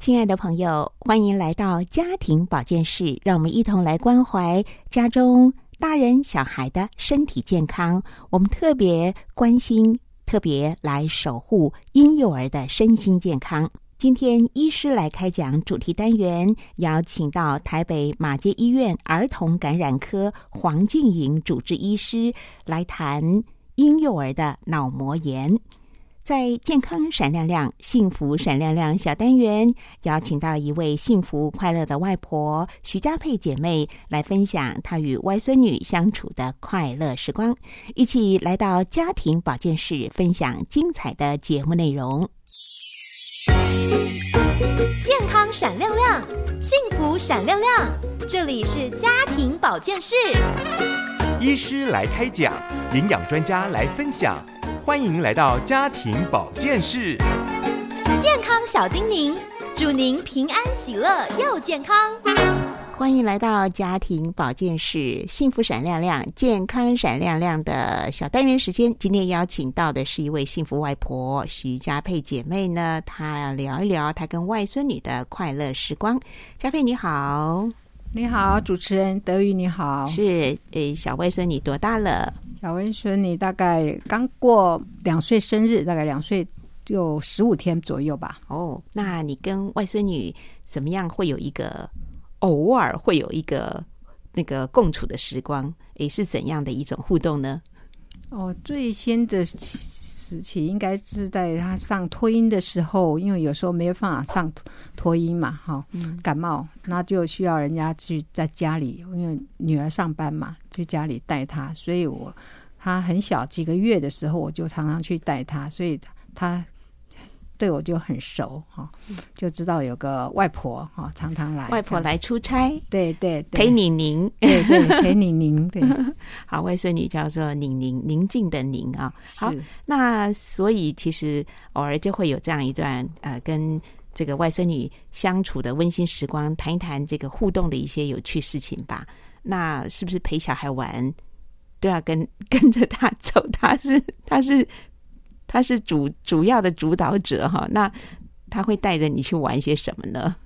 亲爱的朋友，欢迎来到家庭保健室，让我们一同来关怀家中大人小孩的身体健康。我们特别关心，特别来守护婴幼儿的身心健康。今天医师来开讲主题单元，邀请到台北马街医院儿童感染科黄静莹主治医师来谈婴幼儿的脑膜炎。在健康闪亮亮、幸福闪亮亮小单元，邀请到一位幸福快乐的外婆徐佳佩姐妹来分享她与外孙女相处的快乐时光，一起来到家庭保健室分享精彩的节目内容。健康闪亮亮，幸福闪亮亮，这里是家庭保健室。医师来开讲，营养专家来分享，欢迎来到家庭保健室。健康小叮咛，祝您平安喜乐又健康。欢迎来到家庭保健室，幸福闪亮亮、健康闪亮亮的小单元时间。今天邀请到的是一位幸福外婆徐佳佩姐妹呢，她聊一聊她跟外孙女的快乐时光。佳佩你好，你好，主持人德宇你好，是诶，小外孙你多大了？小外孙你大概刚过两岁生日，大概两岁就十五天左右吧。哦，那你跟外孙女怎么样？会有一个？偶尔会有一个那个共处的时光，诶，是怎样的一种互动呢？哦，最先的时期应该是在他上托婴的时候，因为有时候没有办法上托婴嘛，哈，感冒，那就需要人家去在家里，因为女儿上班嘛，去家里带她，所以我他很小几个月的时候，我就常常去带他，所以他。对我就很熟哈，就知道有个外婆哈，常常来。外婆来出差，对对，陪你宁，对对，陪你宁。对，好，外孙女叫做宁宁，宁静的宁啊。好，那所以其实偶尔就会有这样一段呃，跟这个外孙女相处的温馨时光，谈一谈这个互动的一些有趣事情吧。那是不是陪小孩玩都要跟 跟着他走？他是他是。他是主主要的主导者哈，那他会带着你去玩些什么呢？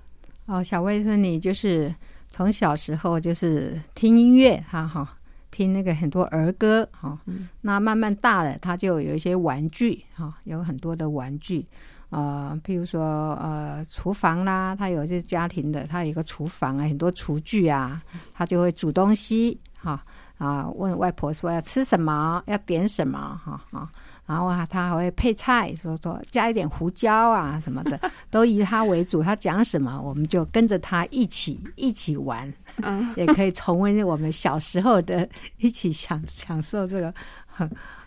哦，小魏说你就是从小时候就是听音乐，哈哈，听那个很多儿歌哈。那慢慢大了，他就有一些玩具哈，有很多的玩具啊，譬如说呃，厨房啦，他有些家庭的，他有一个厨房啊，很多厨具啊，他就会煮东西哈啊，问外婆说要吃什么，要点什么哈啊。然后啊，他还会配菜，说说加一点胡椒啊什么的，都以他为主。他讲什么，我们就跟着他一起一起玩，也可以重温我们小时候的，一起享享受这个。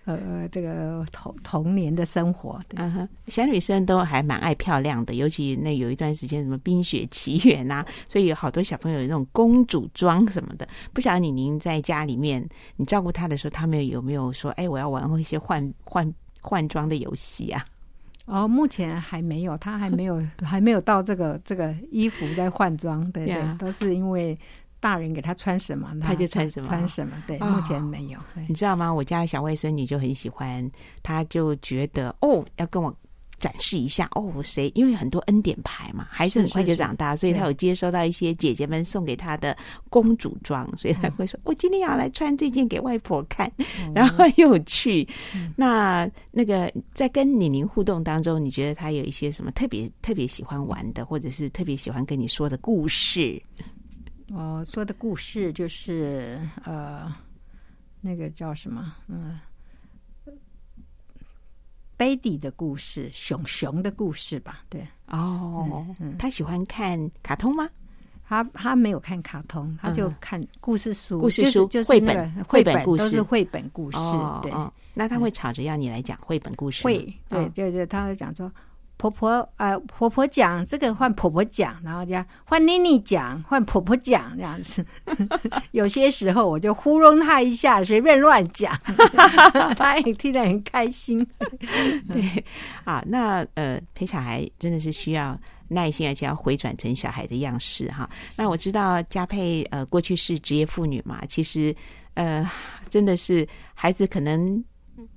呃，这个童童年的生活，嗯哼，小女生都还蛮爱漂亮的，尤其那有一段时间什么《冰雪奇缘》呐，所以有好多小朋友有那种公主装什么的。不晓得你您在家里面你照顾她的时候，他们有没有说，哎，我要玩一些换换换装的游戏啊？哦，目前还没有，他还没有 还没有到这个这个衣服在换装，对对，都是因为。大人给他穿什么，他就穿什么。穿什么？对，目前没有。你知道吗？我家的小外孙女就很喜欢，她就觉得哦，要跟我展示一下哦，谁？因为很多恩典牌嘛，孩子很快就长大，所以她有接收到一些姐姐们送给她的公主装，所以她会说：“我今天要来穿这件给外婆看。”然后又去。那那个在跟李宁互动当中，你觉得他有一些什么特别特别喜欢玩的，或者是特别喜欢跟你说的故事？我说的故事就是呃，那个叫什么？嗯，贝蒂的故事，熊熊的故事吧？对，哦，他喜欢看卡通吗？他他没有看卡通，他就看故事书，故事书就是绘本，绘本故事都是绘本故事。对，那他会吵着要你来讲绘本故事？会，对对对，他会讲说。婆婆呃婆婆讲这个换婆婆讲，然后这样换妮妮讲换婆婆讲这样子。有些时候我就糊弄她一下，随便乱讲，她也听得很开心。对啊，那呃陪小孩真的是需要耐心，而且要回转成小孩的样式哈。那我知道佳佩呃过去是职业妇女嘛，其实呃真的是孩子可能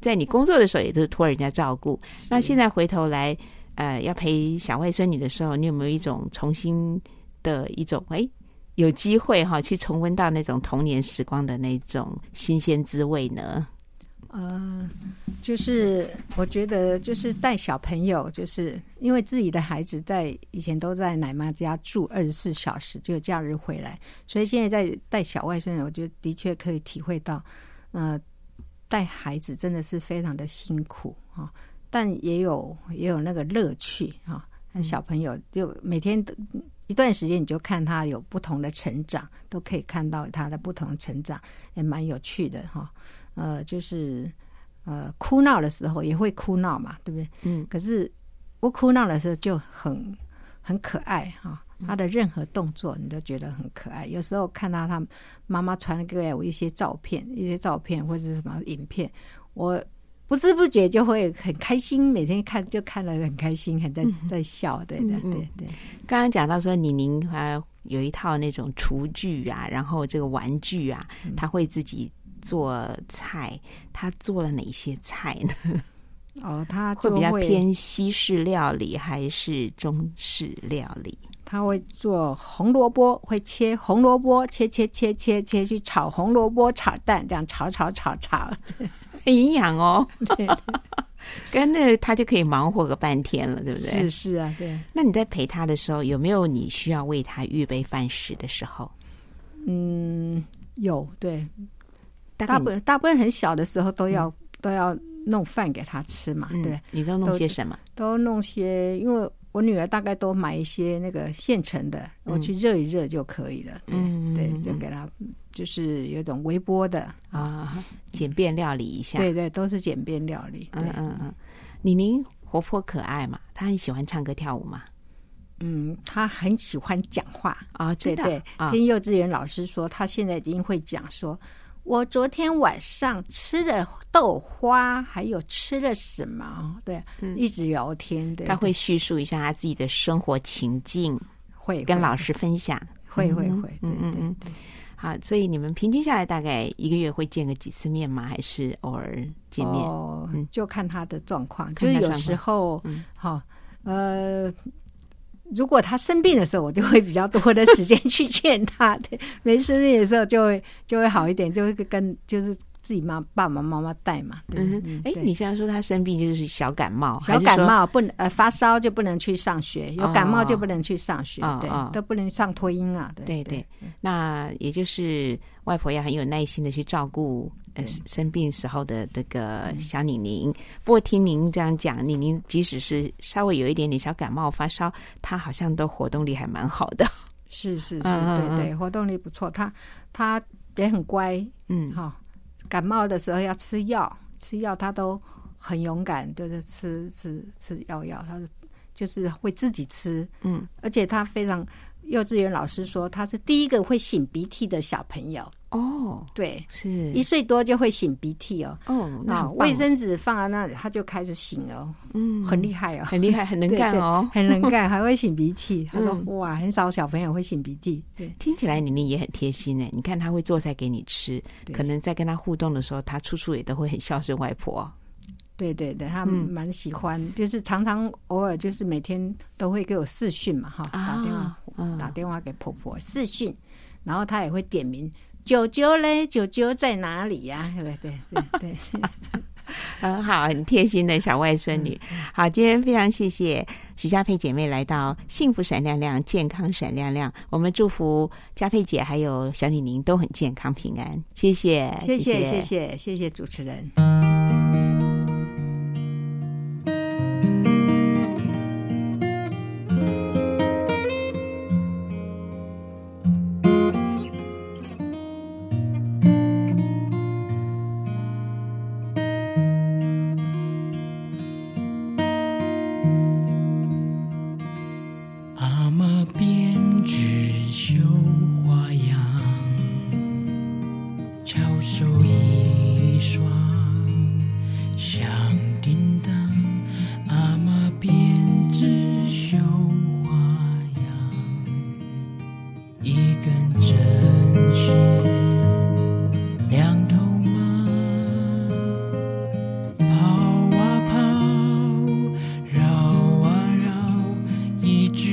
在你工作的时候也都是托人家照顾，那现在回头来。呃，要陪小外孙女的时候，你有没有一种重新的一种哎，有机会哈去重温到那种童年时光的那种新鲜滋味呢？呃，就是我觉得就是带小朋友，就是因为自己的孩子在以前都在奶妈家住二十四小时，就假日回来，所以现在在带小外孙女，我觉得的确可以体会到，呃，带孩子真的是非常的辛苦啊。但也有也有那个乐趣哈，小朋友就每天一段时间，你就看他有不同的成长，都可以看到他的不同成长，也蛮有趣的哈。呃，就是呃哭闹的时候也会哭闹嘛，对不对？嗯。可是不哭闹的时候就很很可爱哈，他的任何动作你都觉得很可爱。有时候看到他妈妈传给我一些照片，一些照片或者是什么影片，我。不知不觉就会很开心，每天看就看了很开心，很在在笑，对的，对对。刚刚讲到说，李宁还有一套那种厨具啊，然后这个玩具啊，他会自己做菜，他做了哪些菜呢？哦，他会比较偏西式料理还是中式料理？他会做红萝卜，会切红萝卜，切切切切切去炒红萝卜，炒蛋，这样炒炒炒炒。很营养哦，跟那他就可以忙活个半天了，对不对？是是啊，对。那你在陪他的时候，有没有你需要为他预备饭食的时候？嗯，有。对，大部分大部分很小的时候都要都要弄饭给他吃嘛。对，你都弄些什么？都弄些，因为。我女儿大概都买一些那个现成的，我去热一热就可以了。嗯，对，就给她，就是有种微波的啊，简便料理一下。对对，都是简便料理。嗯嗯嗯，李宁活泼可爱嘛，她很喜欢唱歌跳舞嘛。嗯，他很喜欢讲话啊，对对。听幼稚园老师说，他现在已经会讲说。我昨天晚上吃了豆花，还有吃了什么？对，一直聊天。对，他会叙述一下他自己的生活情境，会跟老师分享。会会会，嗯嗯嗯。好，所以你们平均下来大概一个月会见个几次面吗？还是偶尔见面？哦，就看他的状况，就是有时候，好，呃。如果他生病的时候，我就会比较多的时间去见他；对，没生病的时候，就会就会好一点，就会跟就是自己妈爸爸妈妈带嘛。嗯，哎，你现在说他生病就是小感冒，小感冒不能呃发烧就不能去上学，有感冒就不能去上学，对，都不能上托婴啊。对对，那也就是外婆要很有耐心的去照顾。呃，生病时候的这个小宁宁，不过听您这样讲，宁宁即使是稍微有一点点小感冒发烧，他好像都活动力还蛮好的。是是是，对对，活动力不错。他他也很乖，嗯，哈。感冒的时候要吃药，吃药他都很勇敢，就是吃吃吃药药，他就是会自己吃，嗯，而且他非常。幼稚园老师说他是第一个会擤鼻涕的小朋友。哦，对，是。一岁多就会擤鼻涕哦。哦，那卫生纸放在那里，他就开始擤了，嗯，很厉害哦，很厉害，很能干哦，很能干，还会擤鼻涕。他说哇，很少小朋友会擤鼻涕。对，听起来玲玲也很贴心哎，你看他会做菜给你吃，可能在跟他互动的时候，他处处也都会很孝顺外婆。对对对，他蛮喜欢，就是常常偶尔就是每天都会给我视讯嘛，哈，打电话打电话给婆婆视讯，然后他也会点名九九嘞，九九在哪里呀？对对对对，很好，很贴心的小外孙女。好，今天非常谢谢徐佳佩姐妹来到幸福闪亮亮，健康闪亮亮。我们祝福佳佩姐还有小李宁都很健康平安。谢谢，谢谢，谢谢，谢谢主持人。一直。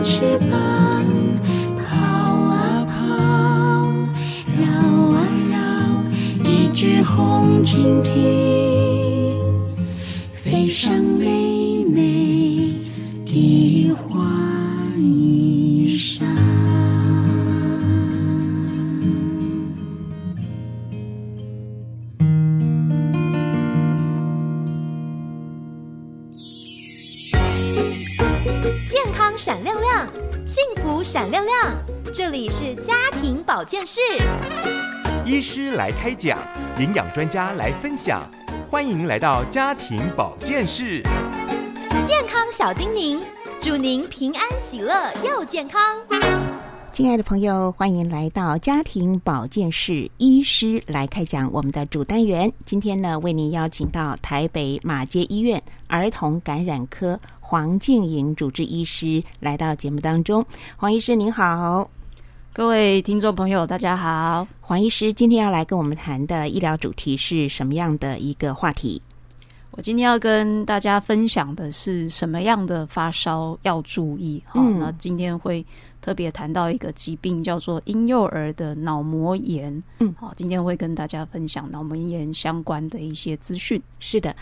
翅膀，跑啊跑，绕啊绕，一只红蜻蜓，飞上保健室，医师来开讲，营养专家来分享，欢迎来到家庭保健室。健康小叮咛，祝您平安喜乐又健康。亲爱的朋友，欢迎来到家庭保健室，医师来开讲我们的主单元。今天呢，为您邀请到台北马街医院儿童感染科黄静莹主治医师来到节目当中。黄医师您好，各位听众朋友，大家好。黄医师今天要来跟我们谈的医疗主题是什么样的一个话题？我今天要跟大家分享的是什么样的发烧要注意好、嗯那今天会特别谈到一个疾病，叫做婴幼儿的脑膜炎。嗯好，今天会跟大家分享脑膜炎相关的一些资讯。是的，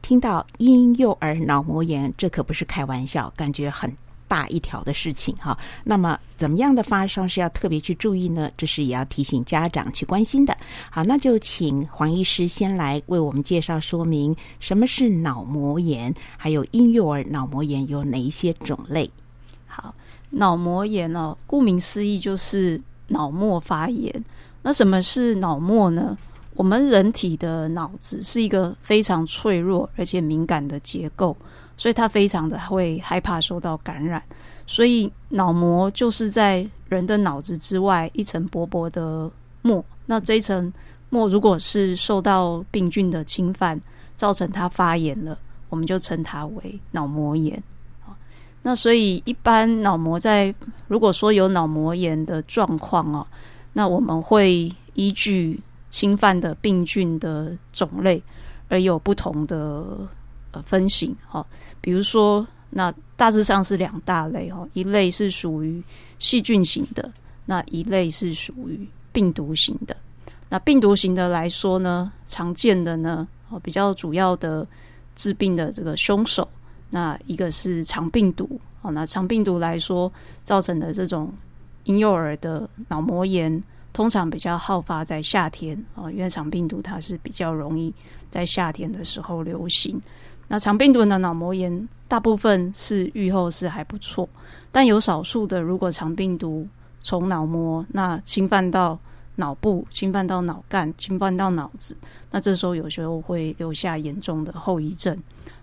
听到婴幼儿脑膜炎，这可不是开玩笑，感觉很大一条的事情哈。那么，怎么样的发烧是要特别去注意呢？这是也要提醒家长去关心的。好，那就请黄医师先来为我们介绍说明什么是脑膜炎，还有婴幼儿脑膜炎有哪一些种类。好，脑膜炎哦，顾名思义就是脑膜发炎。那什么是脑膜呢？我们人体的脑子是一个非常脆弱而且敏感的结构，所以它非常的会害怕受到感染。所以脑膜就是在人的脑子之外一层薄薄的膜。那这一层膜如果是受到病菌的侵犯，造成它发炎了，我们就称它为脑膜炎。那所以，一般脑膜在如果说有脑膜炎的状况哦，那我们会依据侵犯的病菌的种类而有不同的呃分型哈、哦。比如说，那大致上是两大类哦，一类是属于细菌型的，那一类是属于病毒型的。那病毒型的来说呢，常见的呢，哦比较主要的致病的这个凶手。那一个是肠病毒，哦，那肠病毒来说造成的这种婴幼儿的脑膜炎，通常比较好发在夏天哦，因为肠病毒它是比较容易在夏天的时候流行。那肠病毒的脑膜炎大部分是愈后是还不错，但有少数的，如果肠病毒从脑膜那侵犯到脑部、侵犯到脑干、侵犯到脑子，那这时候有时候会留下严重的后遗症。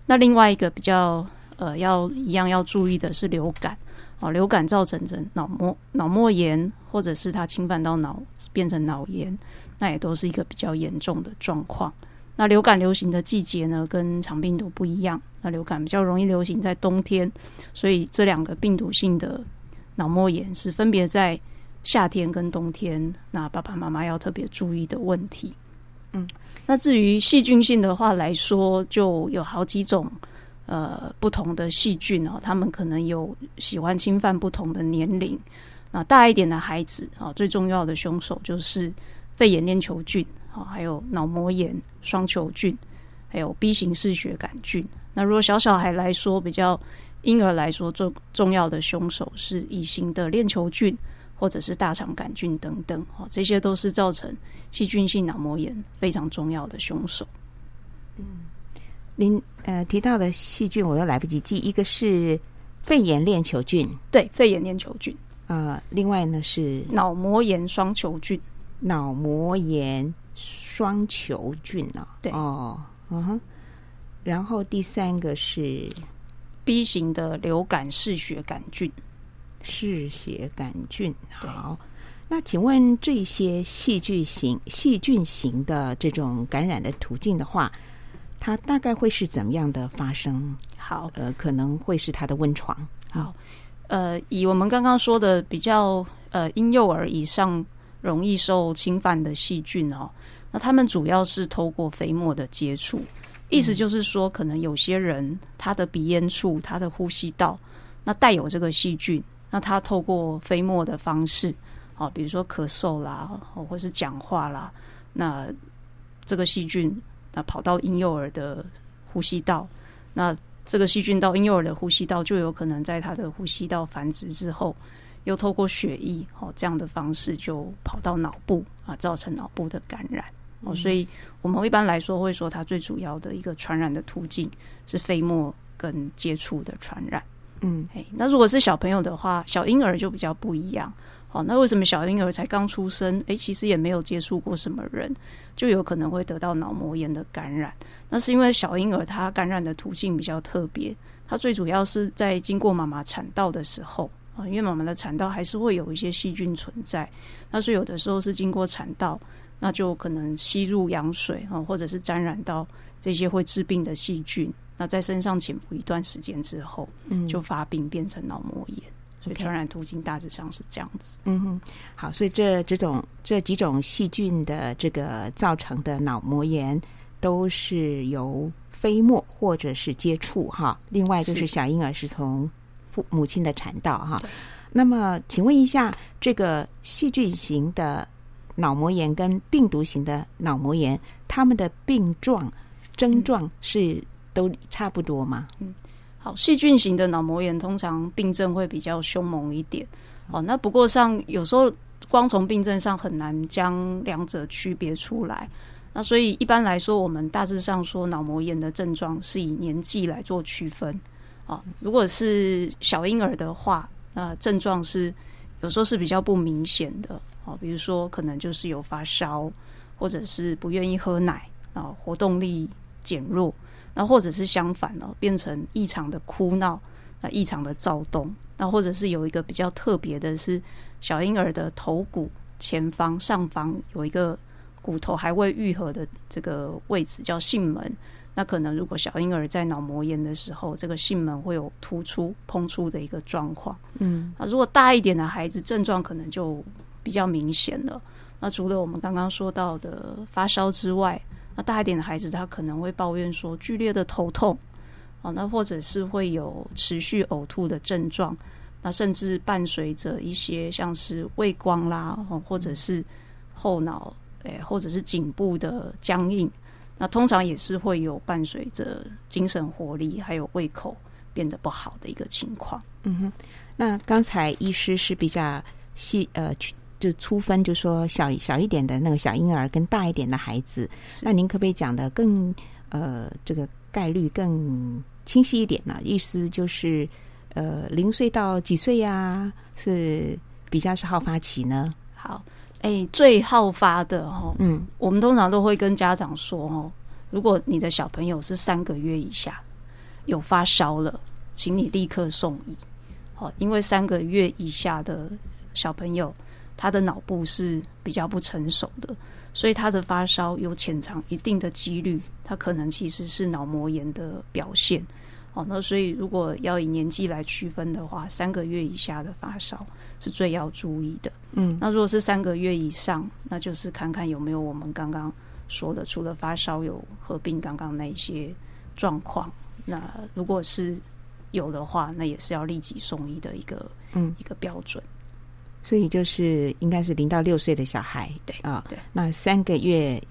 那另外一个比较呃要一样要注意的是流感哦，流感造成的脑膜脑膜炎，或者是它侵犯到脑变成脑炎，那也都是一个比较严重的状况。那流感流行的季节呢，跟肠病毒不一样。那流感比较容易流行在冬天，所以这两个病毒性的脑膜炎是分别在夏天跟冬天，那爸爸妈妈要特别注意的问题。嗯，那至于细菌性的话来说，就有好几种呃不同的细菌哦，他们可能有喜欢侵犯不同的年龄。那大一点的孩子啊，最重要的凶手就是肺炎链球菌啊，还有脑膜炎双球菌，还有 B 型嗜血杆菌。那如果小小孩来说，比较婴儿来说，重重要的凶手是乙型的链球菌，或者是大肠杆菌等等，哦，这些都是造成细菌性脑膜炎非常重要的凶手。嗯您呃提到的细菌我都来不及记，一个是肺炎链球菌，对，肺炎链球菌、呃，另外呢是脑膜炎双球菌，脑膜炎双球菌啊，对哦，嗯哼，然后第三个是 B 型的流感嗜血杆菌。嗜血杆菌。好，那请问这些细菌型、细菌型的这种感染的途径的话，它大概会是怎么样的发生？好，呃，可能会是它的温床。好，呃，以我们刚刚说的比较呃婴幼儿以上容易受侵犯的细菌哦，那他们主要是透过飞沫的接触，意思就是说，可能有些人他的鼻咽处、他的呼吸道那带有这个细菌，那他透过飞沫的方式，哦，比如说咳嗽啦，哦，或是讲话啦，那这个细菌那跑到婴幼儿的呼吸道，那这个细菌到婴幼儿的呼吸道，就有可能在他的呼吸道繁殖之后，又透过血液哦这样的方式就跑到脑部啊，造成脑部的感染哦。所以我们一般来说会说，它最主要的一个传染的途径是飞沫跟接触的传染。嗯哎，那如果是小朋友的话，小婴儿就比较不一样。好，那为什么小婴儿才刚出生，诶，其实也没有接触过什么人，就有可能会得到脑膜炎的感染？那是因为小婴儿他感染的途径比较特别，他最主要是在经过妈妈产道的时候啊，因为妈妈的产道还是会有一些细菌存在，那所以有的时候是经过产道，那就可能吸入羊水啊，或者是沾染到这些会治病的细菌，那在身上潜伏一段时间之后，嗯就发病变成脑膜炎。所以传染途径大致上是这样子。嗯哼，好，所以这这种这几种细菌的这个造成的脑膜炎，都是由飞沫或者是接触哈。另外就是是小婴儿是从父母亲的产道哈。那么，请问一下，这个细菌型的脑膜炎跟病毒型的脑膜炎，他们的病状症状是都差不多吗？嗯好，细菌型的脑膜炎通常病症会比较凶猛一点。哦，那不过上有时候光从病症上很难将两者区别出来。那所以一般来说，我们大致上说脑膜炎的症状是以年纪来做区分。哦，如果是小婴儿的话，那症状是有时候是比较不明显的。哦，比如说可能就是有发烧，或者是不愿意喝奶啊，活动力减弱。那或者是相反哦，变成异常的哭闹，那异常的躁动，那或者是有一个比较特别的是，小婴儿的头骨前方上方有一个骨头还未愈合的这个位置叫囟门，那可能如果小婴儿在脑膜炎的时候，这个囟门会有突出、膨出的一个状况。嗯那如果大一点的孩子，症状可能就比较明显了。那除了我们刚刚说到的发烧之外，那大一点的孩子，他可能会抱怨说剧烈的头痛，啊，那或者是会有持续呕吐的症状，那甚至伴随着一些像是畏光啦，哦或者是后脑，诶、或者是颈部的僵硬，那通常也是会有伴随着精神活力还有胃口变得不好的一个情况。嗯哼，那刚才医师是比较细呃，去就粗分，就说小小一点的那个小婴儿跟大一点的孩子，那您可不可以讲的更呃这个概率更清晰一点呢？意思就是呃零岁到几岁呀、是比较是好发期呢？好，诶、最好发的哦，嗯我们通常都会跟家长说哦，如果你的小朋友是三个月以下有发烧了，请你立刻送医。哦，因为三个月以下的小朋友，他的脑部是比较不成熟的，所以他的发烧有潜藏一定的几率，他可能其实是脑膜炎的表现。哦，那所以如果要以年纪来区分的话，三个月以下的发烧是最要注意的。嗯，那如果是三个月以上，那就是看看有没有我们刚刚说的，除了发烧有合并刚刚那一些状况。那如果是有的话，那也是要立即送医的一个嗯一个标准。所以就是应该是零到六岁的小孩，对啊，对，那三个月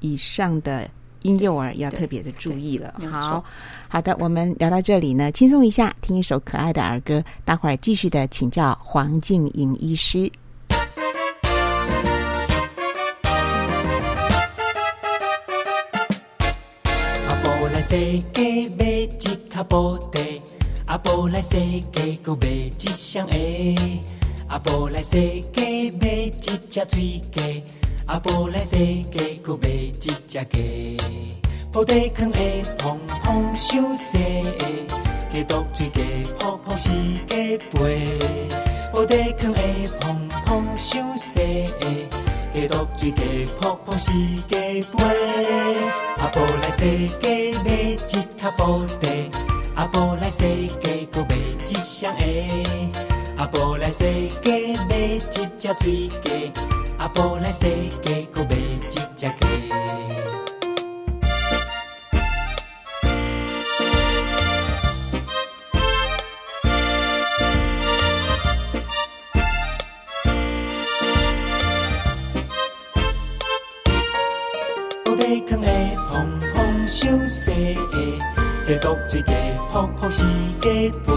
以上的婴幼儿要特别的注意了。好，好的，我们聊到这里呢，轻松一下，听一首可爱的儿歌，待会儿继续的请教黄静莹医师。来世界买一卡布袋，阿婆来世界搁买一双鞋，阿婆来世界买一只水鸡，阿婆来世界搁买一只鸡。布袋藏的蓬蓬伤细个，鸡肚水鸡泡泡是鸡背，布袋藏的蓬蓬伤细个。鸡肚水鸡泡泡是鸡背，阿婆来世界买一卡布袋，阿婆来世界搁买一双鞋，阿婆来世界买一只水鸡，阿婆来世界搁买一只鸡。布袋藏的蓬蓬伤细个，鸡肚水鸡泡泡是鸡背。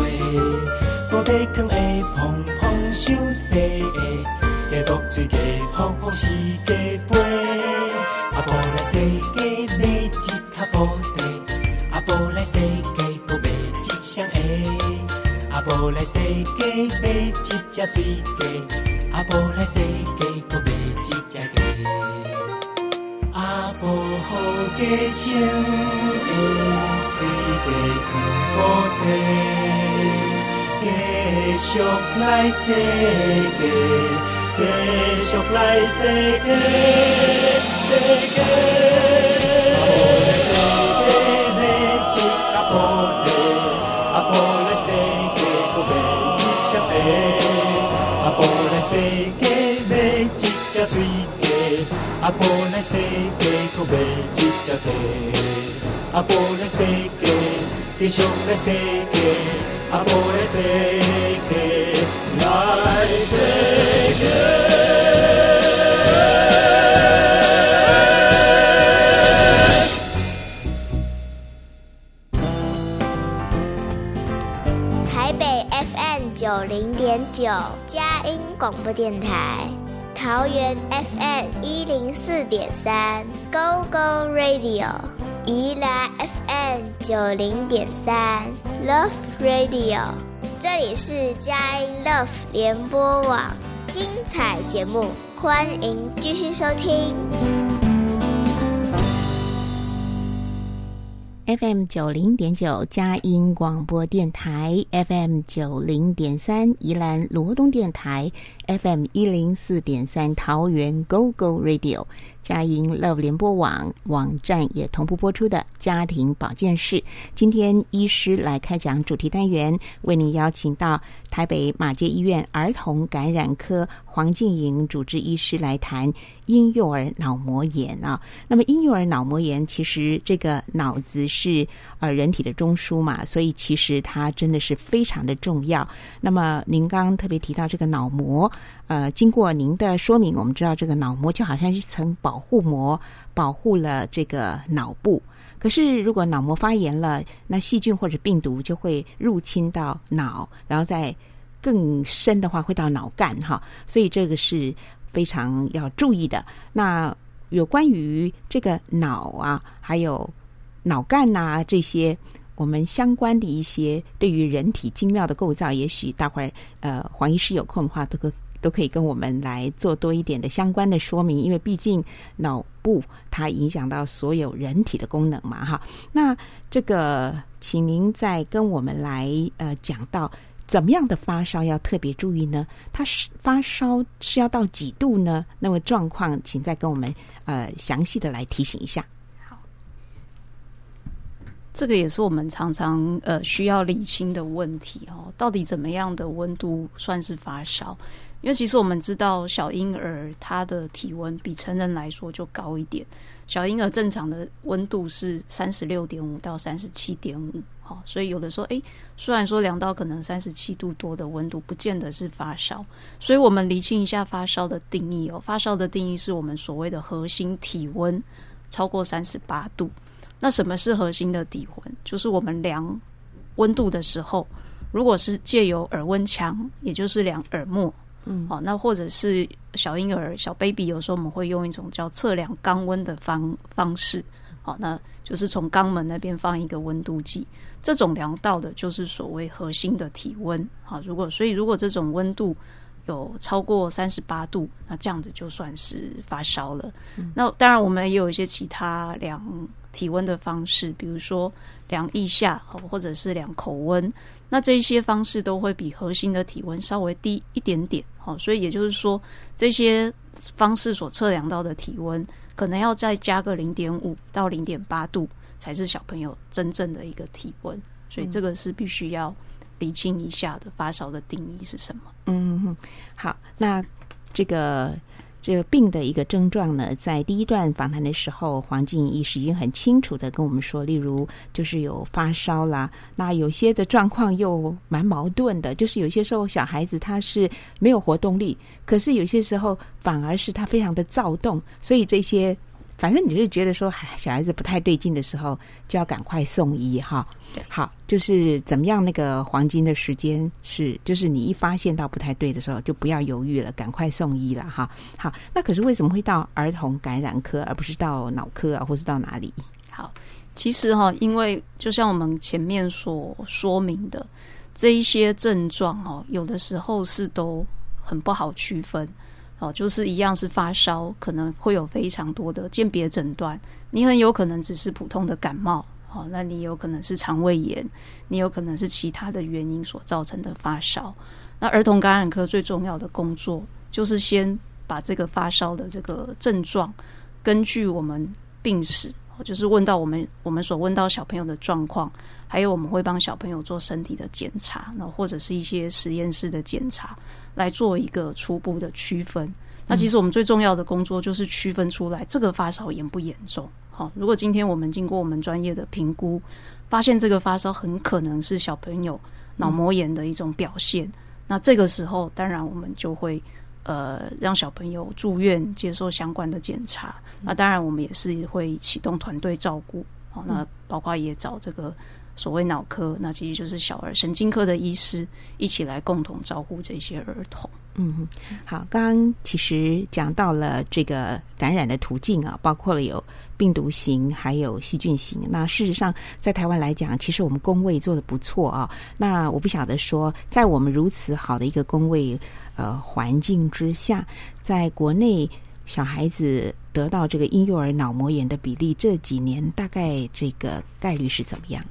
布袋藏的蓬蓬伤细个，鸡肚水鸡泡泡是鸡背。阿婆来世界买一卡布袋，阿婆来世界搁买一双鞋，阿婆来世界买一只水鸡，阿婆来世界搁买一只鸡。阿婆好加穿的水鸡藏布袋，继续来世界，继续来世界，世界。阿婆来世界买一卡布袋，阿婆来世界搁买一双鞋，阿婆来世界买一只水鸡。阿婆来世界搁买一只鸡，阿婆来世界继续来世界，阿婆台北 FM 九零点九，佳音广播电台；桃园 FM 一零四点三，Go Go Radio；宜兰 FM 九零点三。，Love Radio。这里是佳音 Love 联播网，精彩节目，欢迎继续收听。FM 九零点九佳音广播电台，FM 九零点三宜兰罗东电台，FM 一零四点三桃园 GO GO Radio，嘉音 Love 联播网网站也同步播出的家庭保健室。今天医师来开讲主题单元，为您邀请到台北马街医院儿童感染科黄静莹主治医师来谈婴幼儿脑膜炎啊。那么婴幼儿脑膜炎其实这个脑子是呃人体的中枢嘛，所以其实它真的是非常的重要。那么您刚刚特别提到这个脑膜，呃，经过您的说明，我们知道这个脑膜就好像一层保护膜，保护了这个脑部。可是，如果脑膜发炎了，那细菌或者病毒就会入侵到脑，然后再更深的话会到脑干哈，所以这个是非常要注意的。那有关于这个脑啊，还有脑干呐、这些我们相关的一些对于人体精妙的构造，也许待会儿呃黄医师有空的话，都可都可以跟我们来做多一点的相关的说明，因为毕竟脑部它影响到所有人体的功能嘛，哈。那这个，请您再跟我们来呃讲到怎么样的发烧要特别注意呢？他是发烧是要到几度呢？那么状况，请再跟我们呃详细的来提醒一下。好这个也是我们常常呃需要理清的问题哦。到底怎么样的温度算是发烧？因为其实我们知道，小婴儿他的体温比成人来说就高一点。小婴儿正常的温度是三十六点五到三十七点五，好，所以有的时候，诶，虽然说量到可能三十七度多的温度，不见得是发烧。所以我们厘清一下发烧的定义哦。发烧的定义是我们所谓的核心体温超过三十八度。那什么是核心的体温？就是我们量温度的时候，如果是借由耳温枪，也就是量耳膜，嗯，好，那或者是小婴儿小 baby，有时候我们会用一种叫测量肛温的方方式，好，那就是从肛门那边放一个温度计，这种量到的就是所谓核心的体温，好，如果所以如果这种温度有超过三十八度，那这样子就算是发烧了。那当然，我们也有一些其他量。体温的方式，比如说量腋下，或者是量口温，那这些方式都会比核心的体温稍微低一点点。好，所以也就是说，这些方式所测量到的体温，可能要再加个零点五到零点八度，才是小朋友真正的一个体温。所以这个是必须要理清一下的。发烧的定义是什么？嗯，好，那这个。这个病的一个症状呢，在第一段访谈的时候，黄静医师已经很清楚的跟我们说，例如就是有发烧啦，那有些的状况又蛮矛盾的，就是有些时候小孩子他是没有活动力，可是有些时候反而是他非常的躁动，所以这些。反正你是觉得说，小孩子不太对劲的时候，就要赶快送医哈。好，就是怎么样那个黄金的时间是，就是你一发现到不太对的时候，就不要犹豫了，赶快送医了哈。好，那可是为什么会到儿童感染科，而不是到脑科啊，或是到哪里？好，其实哈，因为就像我们前面所说明的，这一些症状哦，有的时候是都很不好区分。哦，就是一样是发烧，可能会有非常多的鉴别诊断。你很有可能只是普通的感冒，哦，那你有可能是肠胃炎，你有可能是其他的原因所造成的发烧。那儿童感染科最重要的工作，就是先把这个发烧的这个症状，根据我们病史，就是问到我们我们所问到小朋友的状况，还有我们会帮小朋友做身体的检查，那或者是一些实验室的检查。来做一个初步的区分。那其实我们最重要的工作就是区分出来这个发烧严不严重。好，如果今天我们经过我们专业的评估，发现这个发烧很可能是小朋友脑膜炎的一种表现，那这个时候当然我们就会呃让小朋友住院接受相关的检查。那当然我们也是会启动团队照顾。哦，那包括也找这个。所谓脑科，那其实就是小儿神经科的医师一起来共同照顾这些儿童。嗯，好，刚刚其实讲到了这个感染的途径啊，包括了有病毒型，还有细菌型。那事实上，在台湾来讲，其实我们工位做的不错啊。那我不晓得说，在我们如此好的一个工位呃环境之下，在国内小孩子得到这个婴幼儿脑膜炎的比例，这几年大概这个概率是怎么样？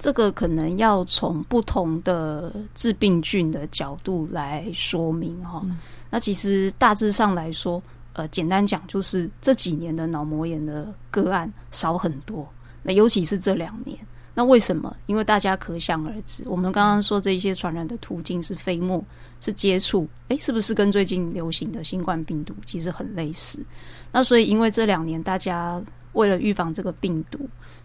这个可能要从不同的致病菌的角度来说明哈。那其实大致上来说，呃，简单讲就是这几年的脑膜炎的个案少很多。那尤其是这两年，那为什么？因为大家可想而知，我们刚刚说这些传染的途径是飞沫，是接触，诶，是不是跟最近流行的新冠病毒其实很类似？那所以因为这两年大家为了预防这个病毒。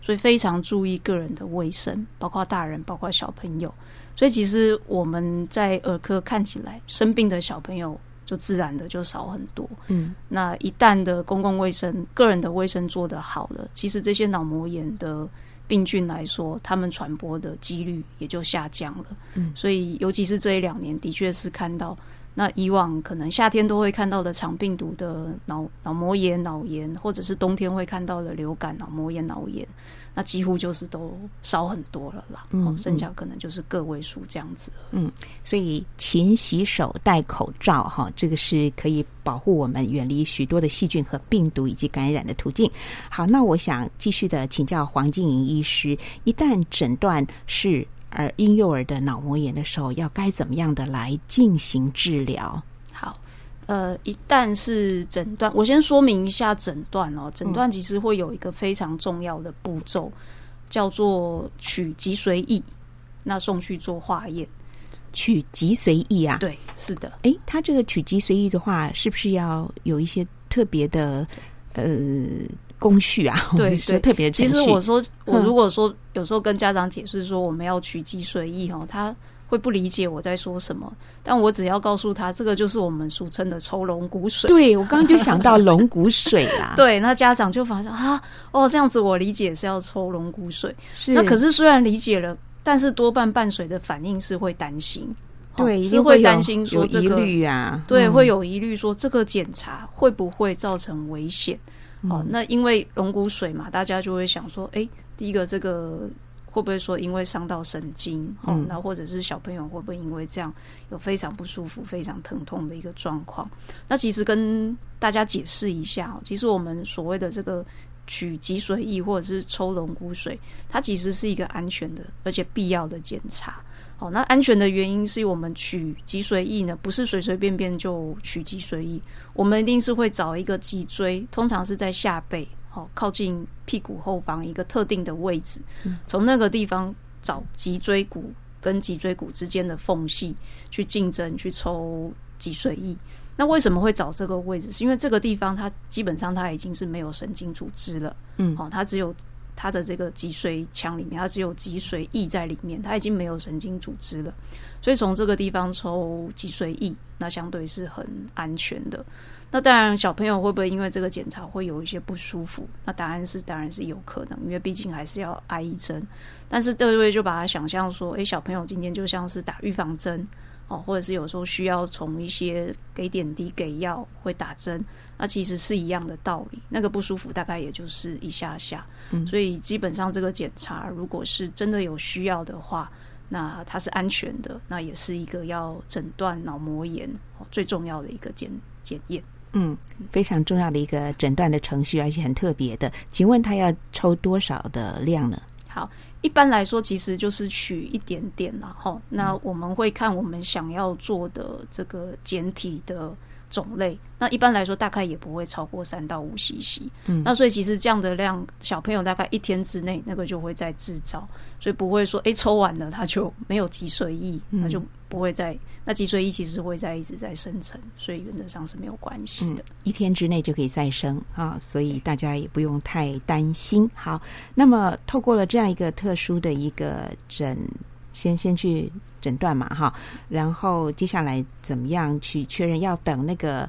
所以非常注意个人的卫生，包括大人，包括小朋友。所以其实我们在儿科看起来生病的小朋友就自然的就少很多。嗯，那一旦的公共卫生、个人的卫生做得好了，其实这些脑膜炎的病菌来说，他们传播的几率也就下降了。嗯，所以尤其是这一两年，的确是看到。那以往可能夏天都会看到的肠病毒的脑脑膜炎、脑炎，或者是冬天会看到的流感、脑膜炎、脑炎，那几乎就是都少很多了啦。嗯，剩下可能就是个位数这样子。嗯，所以勤洗手、戴口罩，哈，这个是可以保护我们远离许多的细菌和病毒以及感染的途径。好，那我想继续的请教黄静莹医师，一旦诊断是。儿婴幼儿的脑膜炎的时候，要该怎么样的来进行治疗？好，呃，一旦是诊断，我先说明一下诊断哦。诊断其实会有一个非常重要的步骤，叫做取脊髓液，那送去做化验。取脊髓液啊？对，是的。哎，他这个取脊髓液的话，是不是要有一些特别的呃工序啊？对对，特别。其实我说，我如果说有时候跟家长解释说我们要取脊髓液哈，他会不理解我在说什么。但我只要告诉他，这个就是我们俗称的抽龙骨水。对，我刚刚就想到龙骨水啦。对，那家长就发现啊，哦，这样子我理解是要抽龙骨水。是。那可是虽然理解了。但是多半伴随的反应是会担心，对，是会担心说这个，对，会有疑虑说这个检查会不会造成危险？哦，那因为龙骨水嘛，大家就会想说，哎，第一个这个会不会说因为伤到神经？哦，那或者是小朋友会不会因为这样有非常不舒服、非常疼痛的一个状况？那其实跟大家解释一下，其实我们所谓的这个。取脊髓液或者是抽龙骨水，它其实是一个安全的而且必要的检查。好，那安全的原因是我们取脊髓液呢，不是随随便便就取脊髓液，我们一定是会找一个脊椎，通常是在下背，好靠近屁股后方一个特定的位置，从那个地方找脊椎骨跟脊椎骨之间的缝隙去竞争去抽脊髓液。那为什么会找这个位置？是因为这个地方它基本上它已经是没有神经组织了，嗯，哦，它只有它的这个脊髓腔里面，它只有脊髓液在里面，它已经没有神经组织了，所以从这个地方抽脊髓液，那相对是很安全的。那当然，小朋友会不会因为这个检查会有一些不舒服？那答案是当然是有可能，因为毕竟还是要挨一针。但是各位就把它想象说，诶，小朋友今天就像是打预防针。哦，或者是有时候需要从一些给点滴、给药、会打针，那其实是一样的道理。那个不舒服大概也就是一下下，所以基本上这个检查如果是真的有需要的话，那它是安全的，那也是一个要诊断脑膜炎最重要的一个检检验。嗯，非常重要的一个诊断的程序，而且很特别的。请问他要抽多少的量呢？好。一般来说，其实就是取一点点啦，哈。那我们会看我们想要做的这个简体的种类。那一般来说，大概也不会超过三到五 CC。嗯，那所以其实这样的量，小朋友大概一天之内，那个就会在制造，所以不会说，哎，抽完了他就没有脊髓液，那就不会再。那脊髓液其实会在一直在生成，所以原则上是没有关系的。一天之内就可以再生啊，所以大家也不用太担心。好，那么透过了这样一个特殊的一个诊，先先去诊断嘛，哈，然后接下来怎么样去确认？要等那个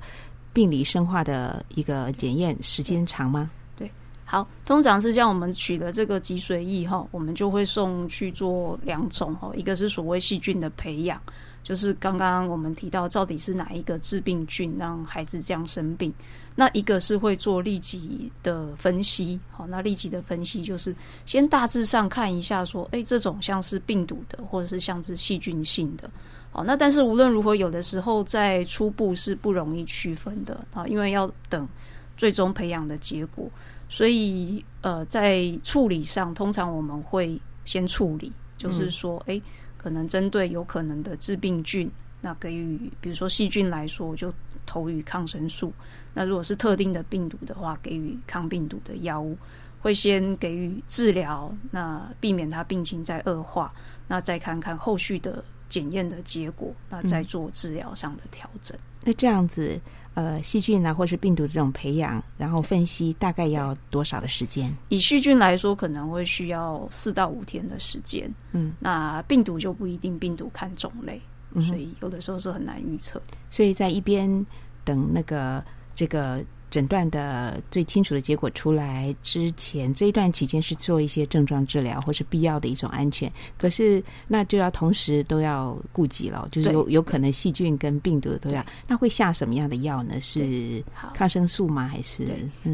病理生化的一个检验时间长吗？对，好，通常是这样我们取得这个脊髓液哈，我们就会送去做两种哈，一个是所谓细菌的培养。就是刚刚我们提到，到底是哪一个致病菌让孩子这样生病？那一个是会做立即的分析，好，那立即的分析就是先大致上看一下，说，哎，这种像是病毒的，或者是像是细菌性的，好，那但是无论如何，有的时候在初步是不容易区分的啊，因为要等最终培养的结果，所以呃，在处理上，通常我们会先处理，就是说，哎。可能针对有可能的致病菌，那给予，比如说细菌来说，就投予抗生素；那如果是特定的病毒的话，给予抗病毒的药物，会先给予治疗，那避免它病情再恶化，那再看看后续的检验的结果，那再做治疗上的调整。那这样子。呃，细菌啊，或是病毒这种培养，然后分析大概要多少的时间？以细菌来说，可能会需要四到五天的时间。嗯，那病毒就不一定，病毒看种类，所以有的时候是很难预测的。所以在一边等那个这个。诊断的最清楚的结果出来之前，这一段期间是做一些症状治疗或是必要的一种安全。可是那就要同时都要顾及了，就是有有可能细菌跟病毒都要。那会下什么样的药呢？是抗生素吗？还是？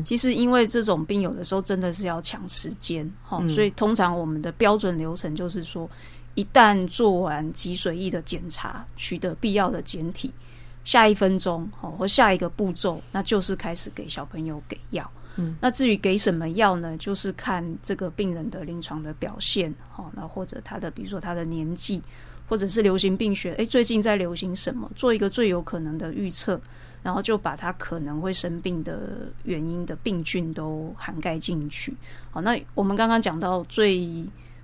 其实因为这种病有的时候真的是要抢时间，哈，所以通常我们的标准流程就是说，一旦做完脊髓液的检查，取得必要的检体。下一分钟，哦，或下一个步骤，那就是开始给小朋友给药。嗯，那至于给什么药呢，就是看这个病人的临床的表现，哦，那或者他的比如说他的年纪，或者是流行病学，诶，最近在流行什么，做一个最有可能的预测，然后就把他可能会生病的原因的病菌都涵盖进去。好，那我们刚刚讲到最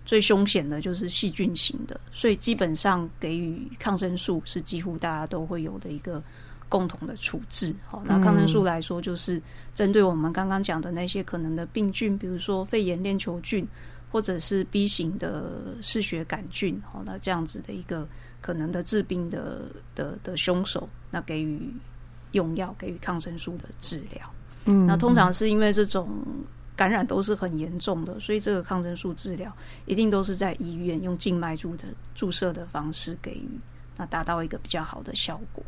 最凶险的就是细菌型的，所以基本上给予抗生素是几乎大家都会有的一个共同的处置。好，那抗生素来说，就是针对我们刚刚讲的那些可能的病菌，比如说肺炎链球菌，或者是 B 型的嗜血杆菌。好，那这样子的一个可能的致病的的的凶手，那给予用药，给予抗生素的治疗。嗯，那通常是因为这种感染都是很严重的，所以这个抗生素治疗一定都是在医院用静脉注的注射的方式给予，那达到一个比较好的效果。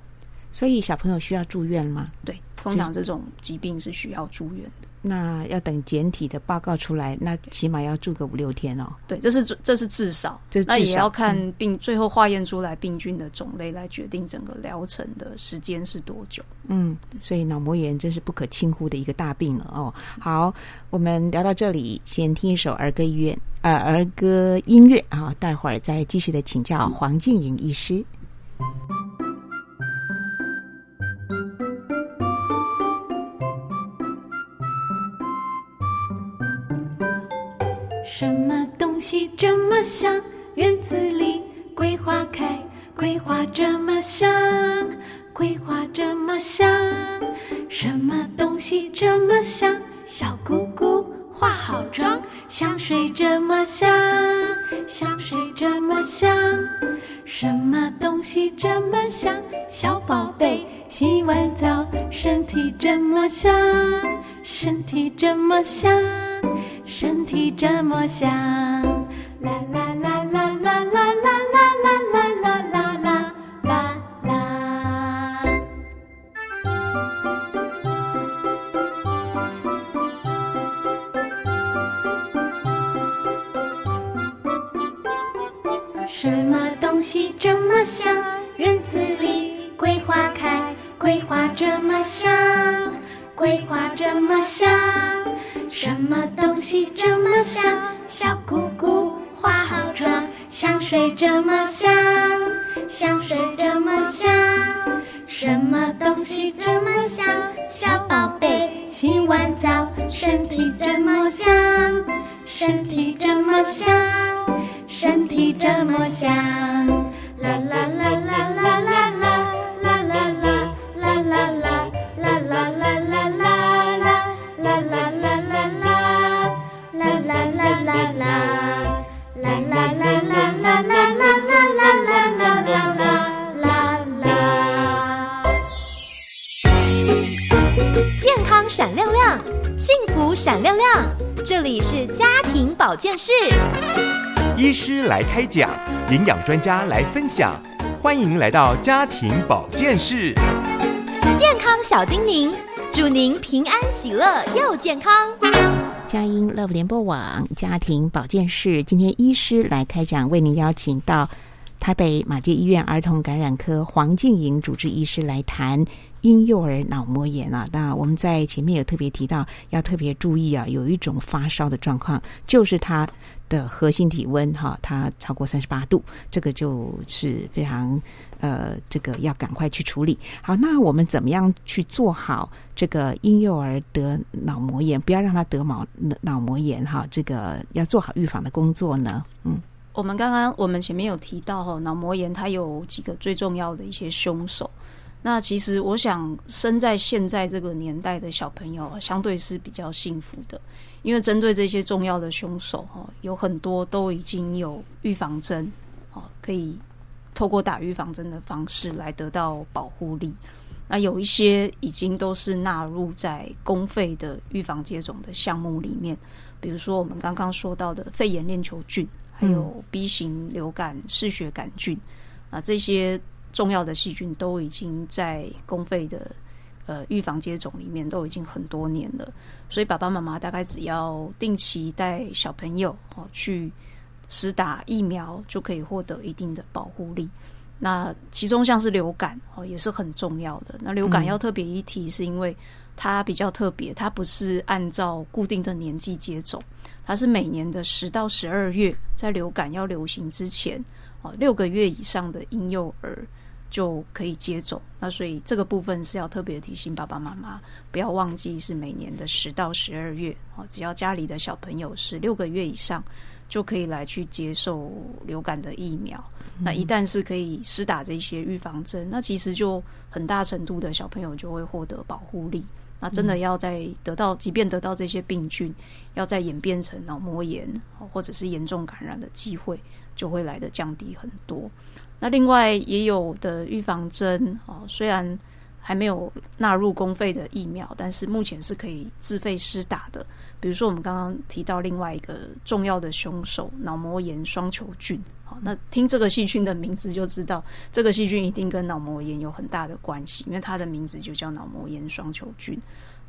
所以小朋友需要住院吗？对，通常这种疾病是需要住院的。那要等简体的报告出来，那起码要住个五六天哦。对，这是这是至少，这那也要看病、最后化验出来病菌的种类来决定整个疗程的时间是多久。嗯，所以脑膜炎真是不可轻忽的一个大病了哦。好，我们聊到这里，先听一首儿歌医院呃儿歌音乐啊，待会儿再继续的请教黄静莹医师。什么东西这么香？院子里桂花开，桂花这么香，桂花这么香。什么东西这么香？小姑姑化好妆，香水这么香，香水这么香。什么东西这么香？小宝贝洗完澡，身体这么香，身体这么香。身体这么香，闪亮亮。这里是家庭保健室。医师来开讲，营养专家来分享，欢迎来到家庭保健室。健康小叮咛，祝您平安喜乐又健康。佳音 Love 联播网家庭保健室，今天医师来开讲，为您邀请到台北马偕医院儿童感染科黄静莹主治医师来谈婴幼儿脑膜炎啊。那我们在前面有特别提到，要特别注意啊，有一种发烧的状况，就是它的核心体温哈，它超过三十八度，这个就是非常呃，这个要赶快去处理。好，那我们怎么样去做好这个婴幼儿得脑膜炎，不要让他得脑脑膜炎哈？这个要做好预防的工作呢？嗯，我们刚刚我们前面有提到哈，脑膜炎它有几个最重要的一些凶手。那其实我想，生在现在这个年代的小朋友，相对是比较幸福的，因为针对这些重要的凶手哈，有很多都已经有预防针，哦，可以透过打预防针的方式来得到保护力。那有一些已经都是纳入在公费的预防接种的项目里面，比如说我们刚刚说到的肺炎链球菌，还有 B 型流感嗜血杆菌啊，这些重要的细菌都已经在公费的呃预防接种里面都已经很多年了，所以爸爸妈妈大概只要定期带小朋友哦去施打疫苗，就可以获得一定的保护力。那其中像是流感哦，也是很重要的。那流感嗯要特别一提，是因为它比较特别，它不是按照固定的年纪接种，它是每年的十到十二月，在流感要流行之前哦，六个月以上的婴幼儿就可以接种。那所以这个部分是要特别提醒爸爸妈妈，不要忘记是每年的十到十二月哦，只要家里的小朋友是六个月以上。就可以来去接受流感的疫苗。那一旦是可以施打这些预防针，那其实就很大程度的小朋友就会获得保护力。那真的要在得到，即便得到这些病菌，要再演变成脑膜炎或者是严重感染的机会，就会来的降低很多。那另外也有的预防针哦，虽然还没有纳入公费的疫苗，但是目前是可以自费施打的。比如说，我们刚刚提到另外一个重要的凶手——脑膜炎双球菌。好，那听这个细菌的名字就知道，这个细菌一定跟脑膜炎有很大的关系，因为它的名字就叫脑膜炎双球菌。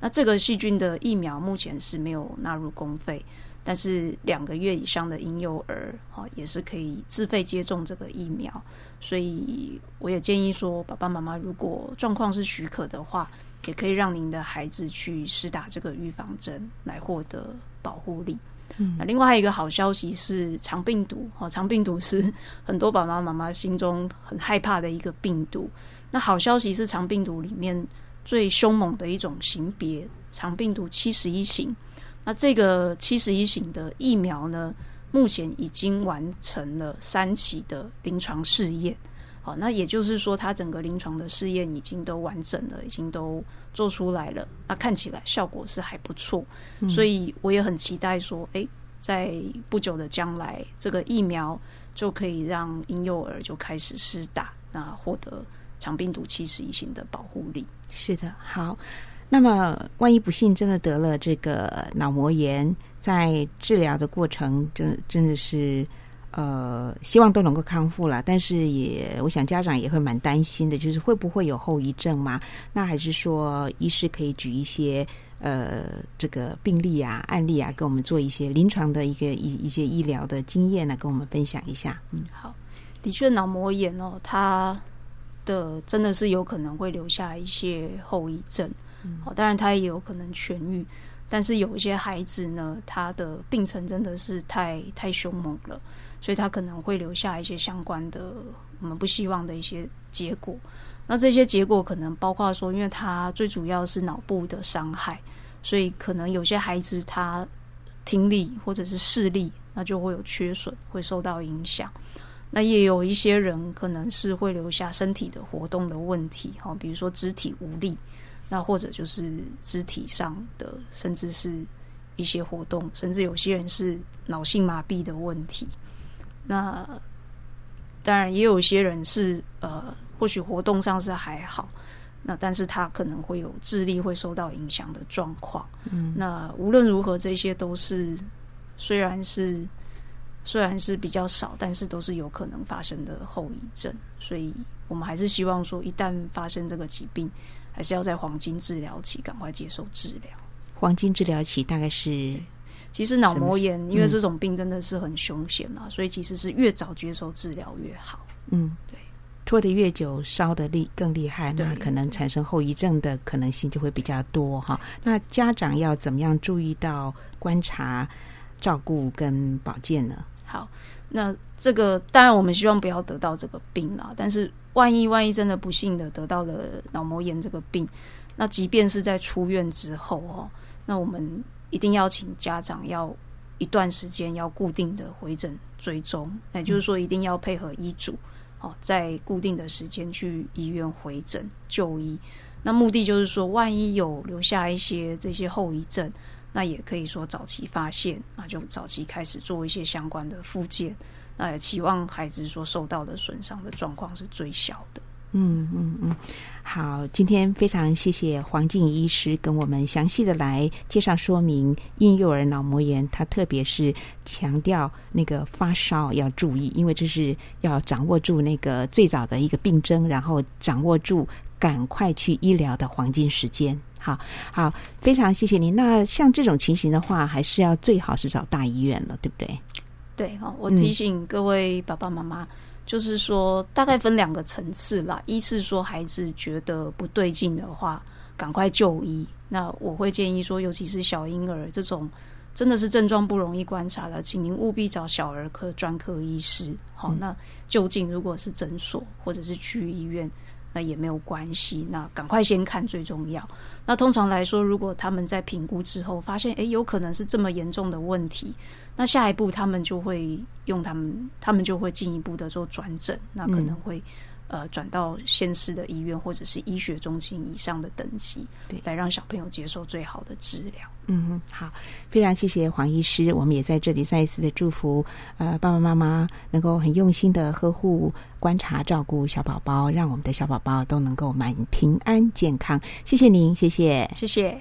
那这个细菌的疫苗目前是没有纳入公费，但是两个月以上的婴幼儿，哈，也是可以自费接种这个疫苗。所以，我也建议说，爸爸妈妈如果状况是许可的话，也可以让您的孩子去施打这个预防针，来获得保护力。嗯那另外还有一个好消息是肠病毒，哦，肠病毒是 很多爸爸妈妈心中很害怕的一个病毒。那好消息是肠病毒里面最凶猛的一种型别，肠病毒七十一型。那这个七十一型的疫苗呢，目前已经完成了三期的临床试验。好，那也就是说，它整个临床的试验已经都完整了，已经都做出来了。那看起来效果是还不错，所以我也很期待说，诶，在不久的将来，这个疫苗就可以让婴幼儿就开始施打，那获得长病毒七十一型的保护力。是的，好。那么，万一不幸真的得了这个脑膜炎，在治疗的过程，真真的是呃，希望都能够康复了。但是也，我想家长也会蛮担心的，就是会不会有后遗症嘛？那还是说，医师可以举一些呃这个病例啊、案例啊，跟我们做一些临床的一个一一些医疗的经验呢，跟我们分享一下。嗯，好，的确，脑膜炎哦，它的真的是有可能会留下一些后遗症。好，当然他也有可能痊愈，但是有一些孩子呢，他的病程真的是太太凶猛了，所以他可能会留下一些相关的我们不希望的一些结果。那这些结果可能包括说，因为他最主要是脑部的伤害，所以可能有些孩子他听力或者是视力，那就会有缺损，会受到影响。那也有一些人可能是会留下身体的活动的问题，哈，比如说肢体无力。那或者就是肢体上的，甚至是一些活动，甚至有些人是脑性麻痹的问题。那当然也有一些人是呃，或许活动上是还好，那但是他可能会有智力会受到影响的状况。嗯，那无论如何，这些都是虽然是虽然是比较少，但是都是有可能发生的后遗症。所以我们还是希望说，一旦发生这个疾病，还是要在黄金治疗期赶快接受治疗。黄金治疗期大概是其实脑膜炎，因为嗯这种病真的是很凶险啊，所以其实是越早接受治疗越好。嗯，对，拖得越久，烧的厉更厉害，那可能产生后遗症的可能性就会比较多哈。那家长要怎么样注意到观察、照顾跟保健呢？好，那这个当然我们希望不要得到这个病啦，但是万一万一真的不幸的得到了脑膜炎这个病，那即便是在出院之后哦，那我们一定要请家长要一段时间要固定的回诊追踪，也就是说一定要配合医嘱，哦，在固定的时间去医院回诊就医。那目的就是说，万一有留下一些这些后遗症，那也可以说早期发现，那就早期开始做一些相关的复健。那也期望孩子说受到的损伤的状况是最小的。嗯嗯嗯，好，今天非常谢谢黄静医师跟我们详细的来介绍说明婴幼儿脑膜炎，他特别是强调那个发烧要注意，因为这是要掌握住那个最早的一个病征，然后掌握住赶快去医疗的黄金时间。好好，非常谢谢您。那像这种情形的话，还是要最好是找大医院了，对不对？对哈，我嗯提醒各位爸爸妈妈，就是说大概分两个层次啦。一是说孩子觉得不对劲的话，赶快就医。那我会建议说，尤其是小婴儿这种真的是症状不容易观察的，请您务必找小儿科专科医师。好，那就近如果是诊所或者是区医院。那也没有关系，那赶快先看最重要。那通常来说，如果他们在评估之后发现，诶，有可能是这么严重的问题，那下一步他们就会用他们，他们就会进一步的做转诊，那可能会。呃，转到县市的医院或者是医学中心以上的等级，对，来让小朋友接受最好的治疗。嗯，好，非常谢谢黄医师，我们也在这里再一次的祝福，呃，爸爸妈妈能够很用心的呵护、观察、照顾小宝宝，让我们的小宝宝都能够满平安健康。谢谢您，谢谢，谢谢。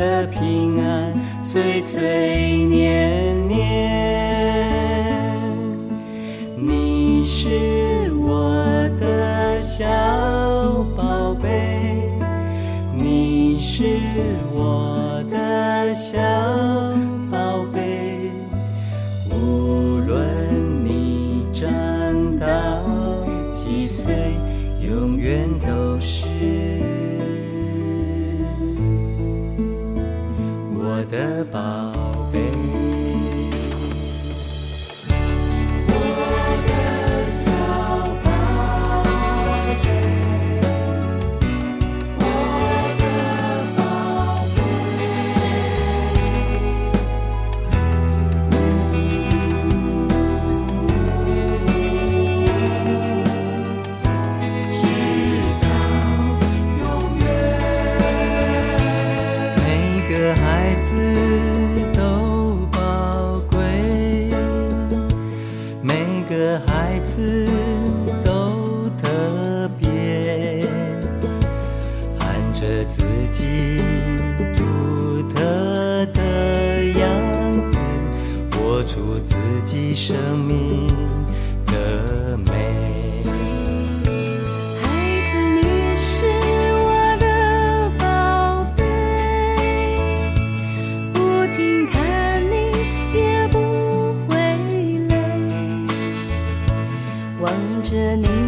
的平安岁岁年。我着你。